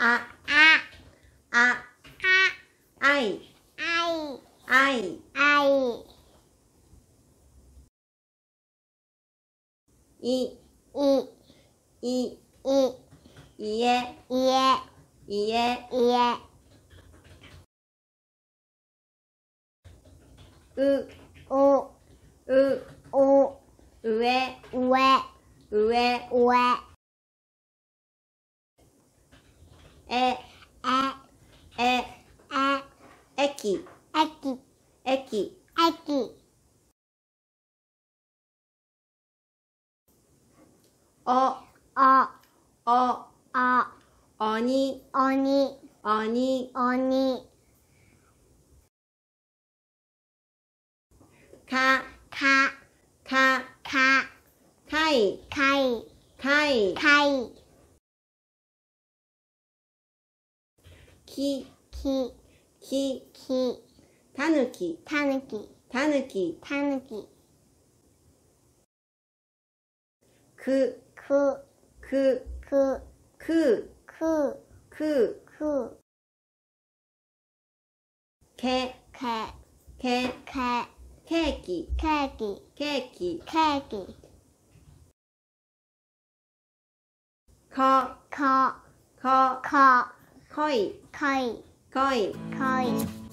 あ、あ、あ、あ、あい、あい、あい、あい、い、い、い、い、い。え、い。え、い。え、い。え、う、う、う、う、上、上、上、上、え、え、え、え、駅、駅、駅、駅、お、お、お、お、鬼、鬼、鬼、鬼、か、か、か、か、かい、かい、かい、かい、き、き、き、き、たぬき、たぬき、たぬき、たぬき、く、く、く、く、く、く、く、く、け、け、け、け、ケーキ、ケーキ、ケーキ、ケーキ、こ、こ、こ、こ、恋。恋。恋。恋。